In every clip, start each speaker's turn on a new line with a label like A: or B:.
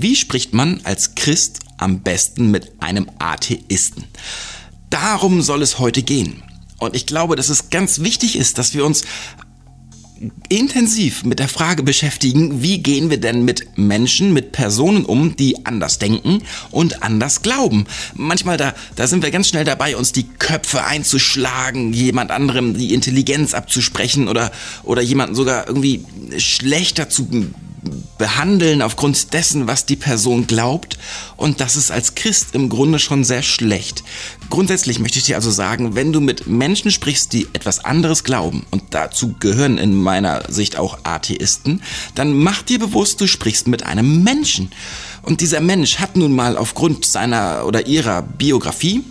A: Wie spricht man als Christ am besten mit einem Atheisten? Darum soll es heute gehen. Und ich glaube, dass es ganz wichtig ist, dass wir uns intensiv mit der Frage beschäftigen, wie gehen wir denn mit Menschen, mit Personen um, die anders denken und anders glauben. Manchmal da, da sind wir ganz schnell dabei, uns die Köpfe einzuschlagen, jemand anderem die Intelligenz abzusprechen oder, oder jemanden sogar irgendwie schlechter zu behandeln aufgrund dessen, was die Person glaubt. Und das ist als Christ im Grunde schon sehr schlecht. Grundsätzlich möchte ich dir also sagen, wenn du mit Menschen sprichst, die etwas anderes glauben, und dazu gehören in meiner Sicht auch Atheisten, dann mach dir bewusst, du sprichst mit einem Menschen. Und dieser Mensch hat nun mal aufgrund seiner oder ihrer Biografie,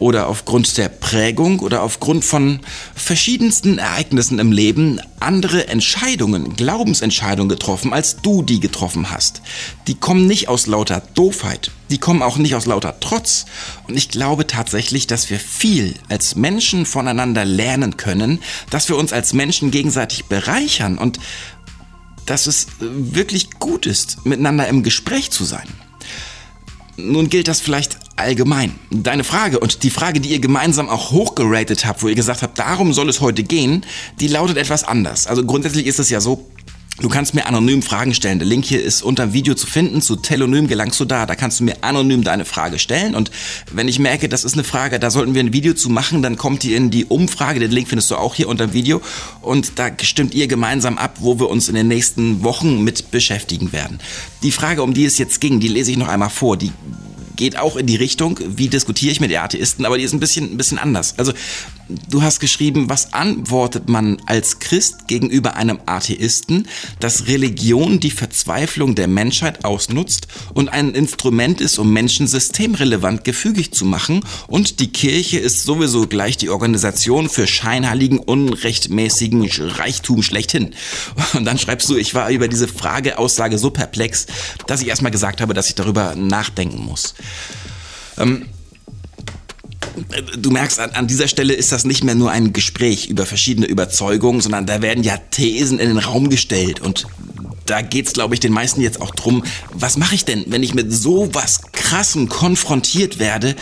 A: oder aufgrund der Prägung oder aufgrund von verschiedensten Ereignissen im Leben andere Entscheidungen, Glaubensentscheidungen getroffen, als du die getroffen hast. Die kommen nicht aus lauter Doofheit, die kommen auch nicht aus lauter Trotz. Und ich glaube tatsächlich, dass wir viel als Menschen voneinander lernen können, dass wir uns als Menschen gegenseitig bereichern und dass es wirklich gut ist, miteinander im Gespräch zu sein. Nun gilt das vielleicht allgemein. Deine Frage und die Frage, die ihr gemeinsam auch hochgeratet habt, wo ihr gesagt habt, darum soll es heute gehen, die lautet etwas anders. Also grundsätzlich ist es ja so, Du kannst mir anonym Fragen stellen. Der Link hier ist unter dem Video zu finden. Zu Telonym gelangst du da. Da kannst du mir anonym deine Frage stellen. Und wenn ich merke, das ist eine Frage, da sollten wir ein Video zu machen, dann kommt die in die Umfrage. Den Link findest du auch hier unter dem Video. Und da stimmt ihr gemeinsam ab, wo wir uns in den nächsten Wochen mit beschäftigen werden. Die Frage, um die es jetzt ging, die lese ich noch einmal vor. Die geht auch in die Richtung, wie diskutiere ich mit Atheisten, aber die ist ein bisschen, ein bisschen anders. Also du hast geschrieben, was antwortet man als Christ gegenüber einem Atheisten, dass Religion die Verzweiflung der Menschheit ausnutzt und ein Instrument ist, um Menschen systemrelevant gefügig zu machen und die Kirche ist sowieso gleich die Organisation für scheinheiligen, unrechtmäßigen Reichtum schlechthin. Und dann schreibst du, ich war über diese Frageaussage so perplex, dass ich erstmal gesagt habe, dass ich darüber nachdenken muss. Ähm, du merkst, an, an, dieser Stelle ist das nicht mehr nur ein Gespräch über verschiedene Überzeugungen, sondern da werden ja Thesen in den Raum gestellt und da geht's, glaube ich, den meisten jetzt auch drum, was mache ich denn, wenn ich mit so was Krassen konfrontiert werde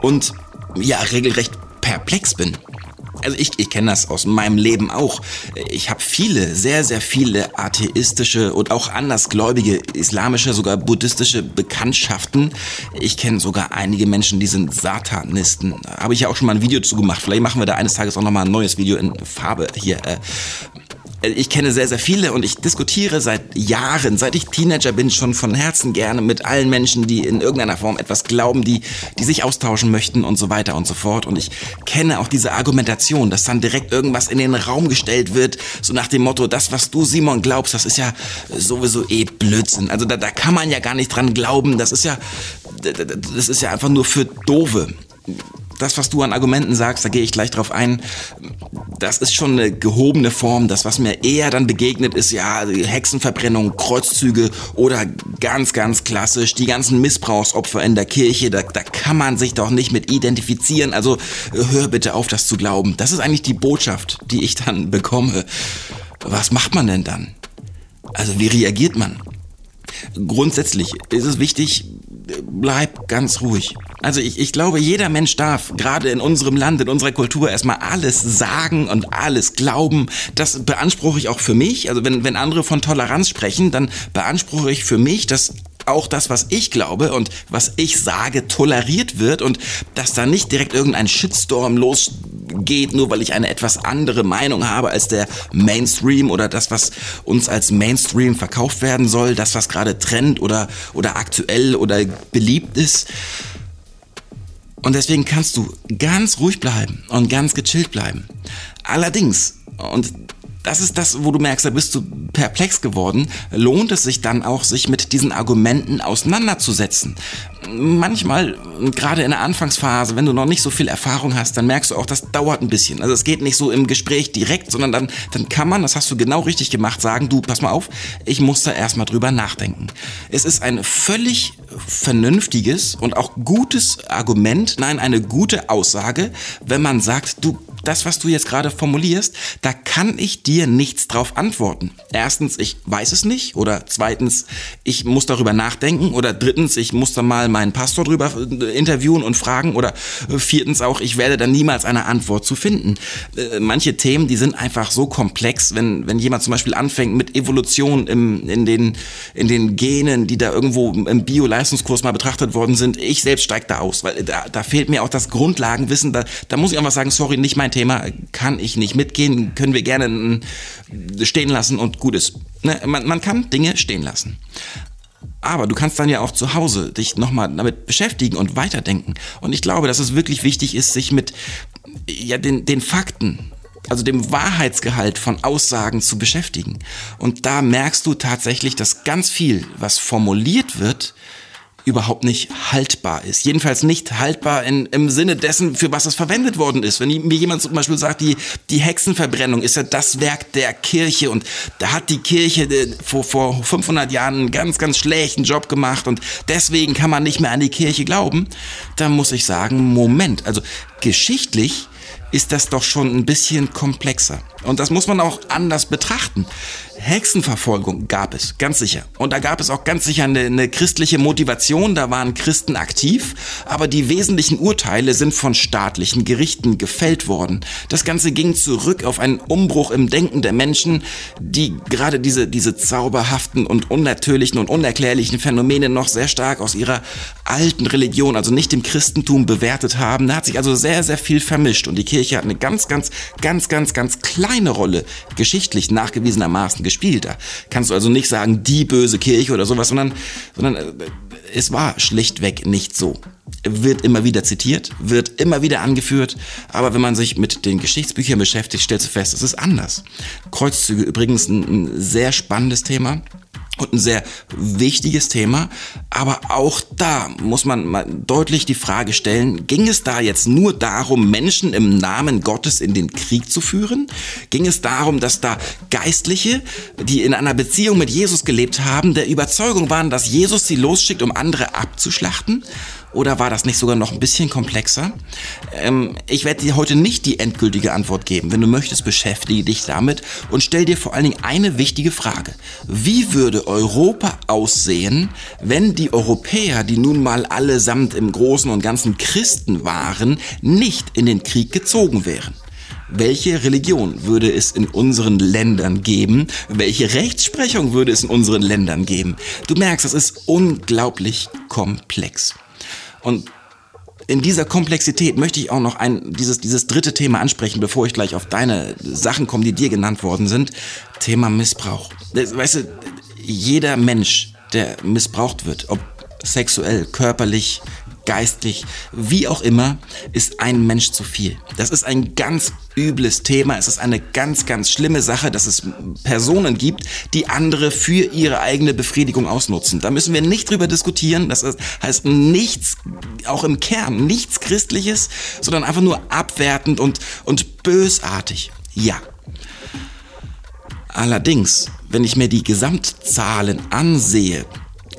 A: und ja, regelrecht perplex bin? Also ich, ich kenne das aus meinem Leben auch. Ich habe viele, sehr, sehr viele atheistische und auch andersgläubige, islamische, sogar buddhistische Bekanntschaften. Ich kenne sogar einige Menschen, die sind Satanisten. Habe ich ja auch schon mal ein Video zu gemacht. Vielleicht machen wir da eines Tages auch noch mal ein neues Video in Farbe hier. Äh, ich kenne sehr, sehr viele und ich diskutiere seit Jahren, seit ich Teenager bin, schon von Herzen gerne mit allen Menschen, die in irgendeiner Form etwas glauben, die, die sich austauschen möchten und so weiter und so fort. Und ich kenne auch diese Argumentation, dass dann direkt irgendwas in den Raum gestellt wird, so nach dem Motto, das, was du, Simon, glaubst, das ist ja sowieso eh Blödsinn. Also da, da kann man ja gar nicht dran glauben. Das ist ja, das ist ja einfach nur für Dove das, was du an Argumenten sagst, da gehe ich gleich drauf ein, das ist schon eine gehobene Form. Das, was mir eher dann begegnet, ist ja Hexenverbrennung, Kreuzzüge oder ganz, ganz klassisch die ganzen Missbrauchsopfer in der Kirche. Da, da kann man sich doch nicht mit identifizieren. Also hör bitte auf, das zu glauben. Das ist eigentlich die Botschaft, die ich dann bekomme. Was macht man denn dann? Also wie reagiert man? Grundsätzlich ist es wichtig, bleib ganz ruhig. Also ich, ich glaube, jeder Mensch darf, gerade in unserem Land, in unserer Kultur, erstmal alles sagen und alles glauben. Das beanspruche ich auch für mich. Also wenn, wenn andere von Toleranz sprechen, dann beanspruche ich für mich, dass auch das, was ich glaube und was ich sage, toleriert wird und dass da nicht direkt irgendein Shitstorm losgeht, nur weil ich eine etwas andere Meinung habe als der Mainstream oder das, was uns als Mainstream verkauft werden soll, das, was gerade Trend oder, oder aktuell oder beliebt ist. Und deswegen kannst du ganz ruhig bleiben und ganz gechillt bleiben. Allerdings, und das ist das, wo du merkst, da bist du perplex geworden, lohnt es sich dann auch, sich mit diesen Argumenten auseinanderzusetzen. Manchmal, gerade in der Anfangsphase, wenn du noch nicht so viel Erfahrung hast, dann merkst du auch, das dauert ein bisschen. Also es geht nicht so im Gespräch direkt, sondern dann, dann kann man, das hast du genau richtig gemacht, sagen, du, pass mal auf, ich muss da erstmal drüber nachdenken. Es ist ein völlig vernünftiges und auch gutes Argument, nein, eine gute Aussage, wenn man sagt, du das, was du jetzt gerade formulierst, da kann ich dir nichts drauf antworten. Erstens, ich weiß es nicht. Oder zweitens, ich muss darüber nachdenken. Oder drittens, ich muss da mal meinen Pastor drüber äh, interviewen und fragen. Oder viertens auch, ich werde da niemals eine Antwort zu finden. Äh, manche Themen, die sind einfach so komplex, wenn, wenn jemand zum Beispiel anfängt mit Evolution im, in, den, in den Genen, die da irgendwo im Bio-Leistungskurs mal betrachtet worden sind. Ich selbst steige da aus, weil da, da fehlt mir auch das Grundlagenwissen. Da, da muss ich einfach sagen, sorry, nicht mein Thema, kann ich nicht mitgehen, können wir gerne stehen lassen und gut ist. Ne, man, man kann Dinge stehen lassen. Aber du kannst dann ja auch zu Hause dich nochmal damit beschäftigen und weiterdenken. Und ich glaube, dass es wirklich wichtig ist, sich mit ja, den, den Fakten, also dem Wahrheitsgehalt von Aussagen zu beschäftigen. Und da merkst du tatsächlich, dass ganz viel, was formuliert wird, überhaupt nicht haltbar ist. Jedenfalls nicht haltbar in, im Sinne dessen, für was es verwendet worden ist. Wenn mir jemand zum Beispiel sagt, die, die Hexenverbrennung ist ja das Werk der Kirche und da hat die Kirche äh, vor, vor 500 Jahren einen ganz, ganz schlechten Job gemacht und deswegen kann man nicht mehr an die Kirche glauben, dann muss ich sagen, Moment, also geschichtlich ist das doch schon ein bisschen komplexer. Und das muss man auch anders betrachten. Hexenverfolgung gab es, ganz sicher. Und da gab es auch ganz sicher eine, eine, christliche Motivation, da waren Christen aktiv, aber die wesentlichen Urteile sind von staatlichen Gerichten gefällt worden. Das Ganze ging zurück auf einen Umbruch im Denken der Menschen, die gerade diese, diese zauberhaften und unnatürlichen und unerklärlichen Phänomene noch sehr stark aus ihrer alten Religion, also nicht dem Christentum, bewertet haben. Da hat sich also sehr, sehr viel vermischt und die Kirche hat eine ganz, ganz, ganz, ganz, ganz kleine Rolle geschichtlich nachgewiesenermaßen gespielt. Da kannst du also nicht sagen, die böse Kirche oder sowas, sondern, sondern äh, es war schlichtweg nicht so. Wird immer wieder zitiert, wird immer wieder angeführt, aber wenn man sich mit den Geschichtsbüchern beschäftigt, stellst du fest, es ist anders. Kreuzzüge übrigens ein, ein sehr spannendes Thema und ein sehr wichtiges Thema. Aber auch da muss man mal deutlich die Frage stellen, ging es da jetzt nur darum, Menschen im Namen Gottes in den Krieg zu führen? Ging es darum, dass da Geistliche, die in einer Beziehung mit Jesus gelebt haben, der Überzeugung waren, dass Jesus sie losschickt, um andere abzuschlachten? Oder war das nicht sogar noch ein bisschen komplexer? Ähm, ich werde dir heute nicht die endgültige Antwort geben. Wenn du möchtest, beschäftige dich damit und stell dir vor allen Dingen eine wichtige Frage. Wie würde Europa aussehen, wenn die Europäer, die nun mal allesamt im Großen und Ganzen Christen waren, nicht in den Krieg gezogen wären? Welche Religion würde es in unseren Ländern geben? Welche Rechtsprechung würde es in unseren Ländern geben? Du merkst, das ist unglaublich komplex. Und in dieser Komplexität möchte ich auch noch ein, dieses, dieses dritte Thema ansprechen, bevor ich gleich auf deine Sachen komme, die dir genannt worden sind. Thema Missbrauch. Weißt du, jeder Mensch, der missbraucht wird, ob sexuell, körperlich, geistlich, wie auch immer, ist ein Mensch zu viel. Das ist ein ganz übles Thema. Es ist eine ganz, ganz schlimme Sache, dass es Personen gibt, die andere für ihre eigene Befriedigung ausnutzen. Da müssen wir nicht drüber diskutieren. Das heißt nichts, auch im Kern, nichts Christliches, sondern einfach nur abwertend und, und bösartig. Ja. Allerdings, wenn ich mir die Gesamtzahlen ansehe,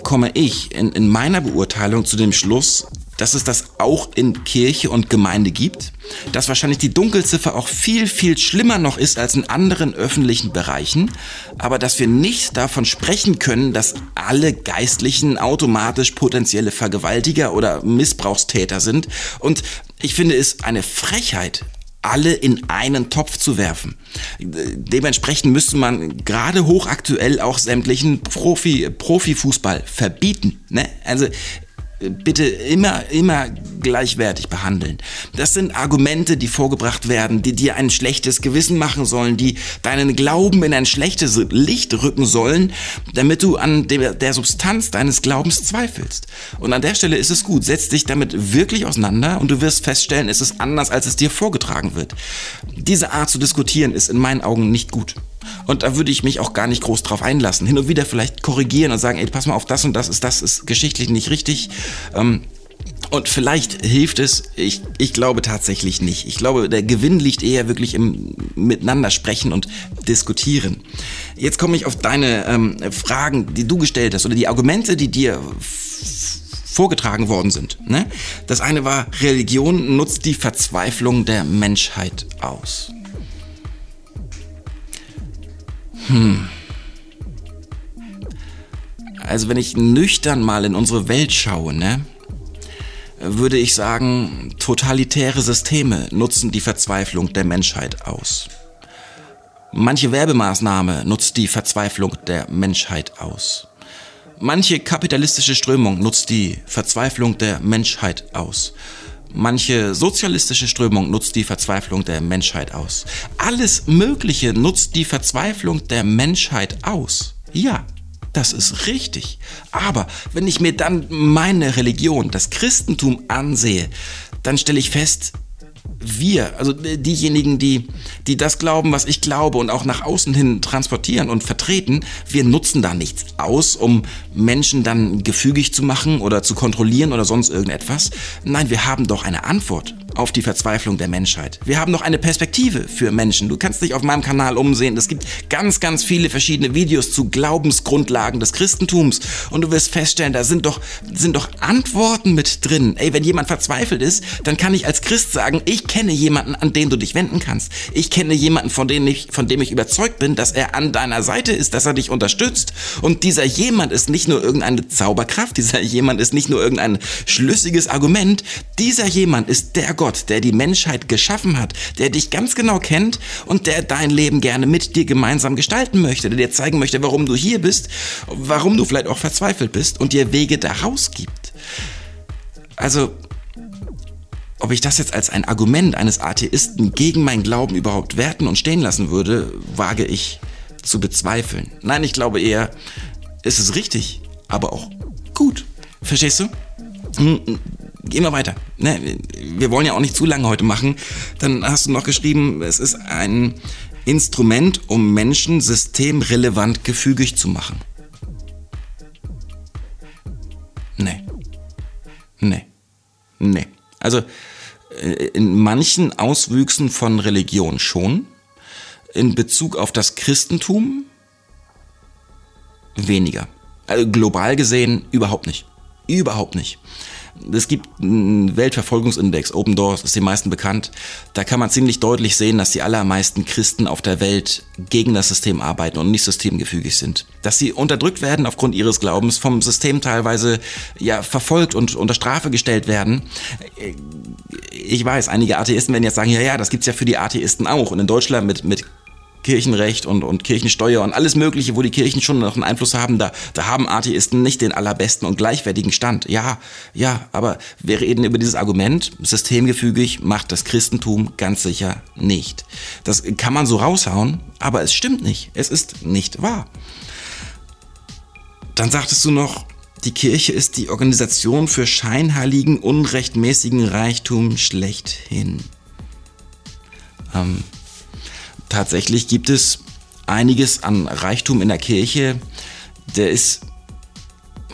A: komme ich in, in meiner Beurteilung zu dem Schluss, dass es das auch in Kirche und Gemeinde gibt, dass wahrscheinlich die Dunkelziffer auch viel, viel schlimmer noch ist als in anderen öffentlichen Bereichen, aber dass wir nicht davon sprechen können, dass alle Geistlichen automatisch potenzielle Vergewaltiger oder Missbrauchstäter sind. Und ich finde es eine Frechheit, alle in einen Topf zu werfen. Dementsprechend müsste man gerade hochaktuell auch sämtlichen Profi, Profifußball verbieten. Ne? Also bitte immer, immer gleichwertig behandeln. Das sind Argumente, die vorgebracht werden, die dir ein schlechtes Gewissen machen sollen, die deinen Glauben in ein schlechtes Licht rücken sollen, damit du an der, Substanz deines Glaubens zweifelst. Und an der Stelle ist es gut, setz dich damit wirklich auseinander und du wirst feststellen, es ist anders, als es dir vorgetragen wird. Diese Art zu diskutieren ist in meinen Augen nicht gut. Und da würde ich mich auch gar nicht groß drauf einlassen. Hin und wieder vielleicht korrigieren und sagen, ey, pass mal auf, das und das ist, das ist geschichtlich nicht richtig. Ähm, und vielleicht hilft es, ich, ich glaube tatsächlich nicht. Ich glaube, der Gewinn liegt eher wirklich im Miteinander sprechen und diskutieren. Jetzt komme ich auf deine ähm, Fragen, die du gestellt hast oder die Argumente, die dir vorgetragen worden sind. Ne? Das eine war, Religion nutzt die Verzweiflung der Menschheit aus. Hm. Also wenn ich nüchtern mal in unsere Welt schaue, ne, würde ich sagen, totalitäre Systeme nutzen die Verzweiflung der Menschheit aus. Manche Werbemaßnahme nutzt die Verzweiflung der Menschheit aus. Manche kapitalistische Strömung nutzt die Verzweiflung der Menschheit aus. Manche sozialistische Strömung nutzt die Verzweiflung der Menschheit aus. Alles Mögliche nutzt die Verzweiflung der Menschheit aus. Ja, das ist richtig. Aber wenn ich mir dann meine Religion, das Christentum ansehe, dann stelle ich fest, wir, also diejenigen, die, die das glauben, was ich glaube und auch nach außen hin transportieren und vertreten, wir nutzen da nichts aus, um Menschen dann gefügig zu machen oder zu kontrollieren oder sonst irgendetwas. Nein, wir haben doch eine Antwort auf die Verzweiflung der Menschheit. Wir haben noch eine Perspektive für Menschen. Du kannst dich auf meinem Kanal umsehen. Es gibt ganz, ganz viele verschiedene Videos zu Glaubensgrundlagen des Christentums. Und du wirst feststellen, da sind doch, sind doch Antworten mit drin. Ey, wenn jemand verzweifelt ist, dann kann ich als Christ sagen, ich kenne jemanden, an den du dich wenden kannst. Ich kenne jemanden, von dem ich, von dem ich überzeugt bin, dass er an deiner Seite ist, dass er dich unterstützt. Und dieser jemand ist nicht nur irgendeine Zauberkraft, dieser jemand ist nicht nur irgendein schlüssiges Argument. Dieser jemand ist der Gott, der die Menschheit geschaffen hat, der dich ganz genau kennt und der dein Leben gerne mit dir gemeinsam gestalten möchte, der dir zeigen möchte, warum du hier bist, warum du vielleicht auch verzweifelt bist und dir Wege daraus gibt. Also, ob ich das jetzt als ein Argument eines Atheisten gegen meinen Glauben überhaupt werten und stehen lassen würde, wage ich zu bezweifeln. Nein, ich glaube eher, es ist richtig, aber auch gut. Verstehst du? Hm, gehen wir weiter. Ne, wir wollen ja auch nicht zu lange heute machen. Dann hast du noch geschrieben, es ist ein Instrument, um Menschen systemrelevant gefügig zu machen. Nee. Nee. Nee. Also in manchen Auswüchsen von Religion schon. In Bezug auf das Christentum weniger. Also global gesehen überhaupt nicht. Überhaupt nicht. Es gibt einen Weltverfolgungsindex, Open Doors, ist den meisten bekannt. Da kann man ziemlich deutlich sehen, dass die allermeisten Christen auf der Welt gegen das System arbeiten und nicht systemgefügig sind. Dass sie unterdrückt werden aufgrund ihres Glaubens, vom System teilweise ja verfolgt und unter Strafe gestellt werden. Ich weiß, einige Atheisten werden jetzt sagen, ja, ja, das gibt's ja für die Atheisten auch. Und in Deutschland mit, mit Kirchenrecht und, und Kirchensteuer und alles Mögliche, wo die Kirchen schon noch einen Einfluss haben, da, da haben Atheisten nicht den allerbesten und gleichwertigen Stand. Ja, ja, aber wir reden über dieses Argument, systemgefügig macht das Christentum ganz sicher nicht. Das kann man so raushauen, aber es stimmt nicht. Es ist nicht wahr. Dann sagtest du noch, die Kirche ist die Organisation für scheinheiligen, unrechtmäßigen Reichtum schlechthin. Ähm, tatsächlich gibt es einiges an Reichtum in der Kirche, der ist,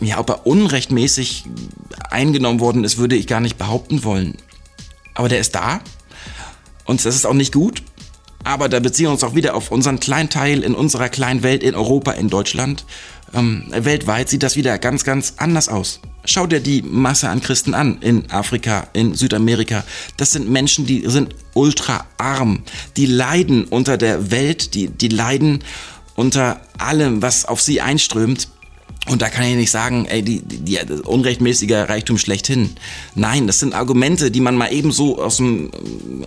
A: ja, ob er unrechtmäßig eingenommen worden ist, würde ich gar nicht behaupten wollen. Aber der ist da und das ist auch nicht gut. Aber da beziehen wir uns auch wieder auf unseren kleinen Teil in unserer kleinen Welt in Europa, in Deutschland. Ähm, weltweit sieht das wieder ganz, ganz anders aus. Schau dir die Masse an Christen an in Afrika, in Südamerika. Das sind Menschen, die sind ultra arm. Die leiden unter der Welt, die, die leiden unter allem, was auf sie einströmt. Und da kann ich nicht sagen, ey, die, die, die unrechtmäßiger Reichtum schlechthin. Nein, das sind Argumente, die man mal eben so aus, dem,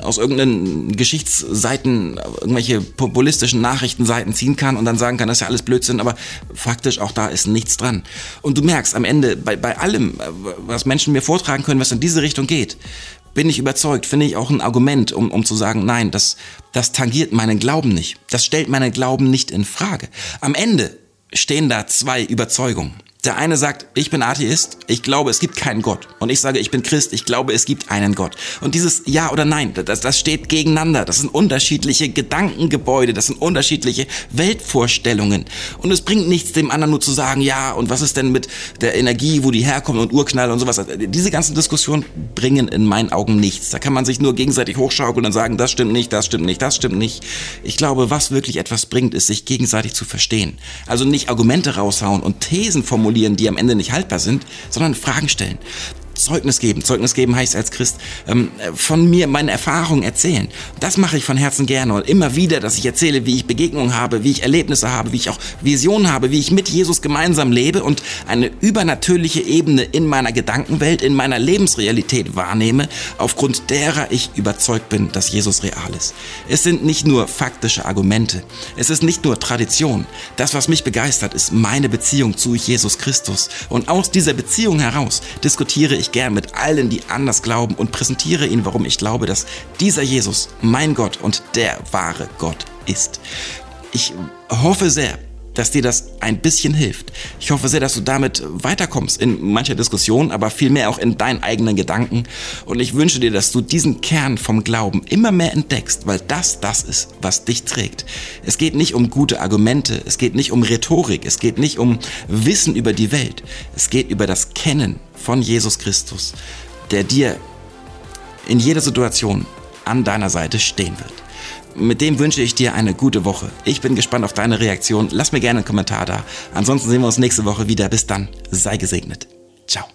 A: aus irgendeinen Geschichtsseiten, irgendwelche populistischen Nachrichtenseiten ziehen kann und dann sagen kann, das ist ja alles Blödsinn, aber faktisch auch da ist nichts dran. Und du merkst am Ende, bei, bei allem, was Menschen mir vortragen können, was in diese Richtung geht, bin ich überzeugt, finde ich auch ein Argument, um, um zu sagen, nein, das, das tangiert meinen Glauben nicht. Das stellt meinen Glauben nicht in Frage. Am Ende stehen da zwei Überzeugungen. Der eine sagt, ich bin Atheist, ich glaube, es gibt keinen Gott. Und ich sage, ich bin Christ, ich glaube, es gibt einen Gott. Und dieses Ja oder Nein, das, das steht gegeneinander. Das sind unterschiedliche Gedankengebäude, das sind unterschiedliche Weltvorstellungen. Und es bringt nichts, dem anderen nur zu sagen, ja, und was ist denn mit der Energie, wo die herkommt und Urknall und sowas. Diese ganzen Diskussionen bringen in meinen Augen nichts. Da kann man sich nur gegenseitig hochschaukeln und sagen, das stimmt nicht, das stimmt nicht, das stimmt nicht. Ich glaube, was wirklich etwas bringt, ist, sich gegenseitig zu verstehen. Also nicht Argumente raushauen und Thesen formulieren, formulieren, die am Ende nicht haltbar sind, sondern Fragen stellen. Zeugnis geben. Zeugnis geben heißt als Christ ähm, von mir meine Erfahrungen erzählen. Das mache ich von Herzen gerne und immer wieder, dass ich erzähle, wie ich Begegnungen habe, wie ich Erlebnisse habe, wie ich auch Visionen habe, wie ich mit Jesus gemeinsam lebe und eine übernatürliche Ebene in meiner Gedankenwelt, in meiner Lebensrealität wahrnehme, aufgrund derer ich überzeugt bin, dass Jesus real ist. Es sind nicht nur faktische Argumente. Es ist nicht nur Tradition. Das, was mich begeistert, ist meine Beziehung zu Jesus Christus. Und aus dieser Beziehung heraus diskutiere ich gern mit allen, die anders glauben und präsentiere ihnen, warum ich glaube, dass dieser Jesus mein Gott und der wahre Gott ist. Ich hoffe sehr, dass dir das ein bisschen hilft. Ich hoffe sehr, dass du damit weiterkommst in mancher Diskussion, aber vielmehr auch in deinen eigenen Gedanken. Und ich wünsche dir, dass du diesen Kern vom Glauben immer mehr entdeckst, weil das das ist, was dich trägt. Es geht nicht um gute Argumente, es geht nicht um Rhetorik, es geht nicht um Wissen über die Welt. Es geht über das Kennen von Jesus Christus, der dir in jeder Situation an deiner Seite stehen wird. Mit dem wünsche ich dir eine gute Woche. Ich bin gespannt auf deine Reaktion. Lass mir gerne einen Kommentar da. Ansonsten sehen wir uns nächste Woche wieder. Bis dann. Sei gesegnet. Ciao.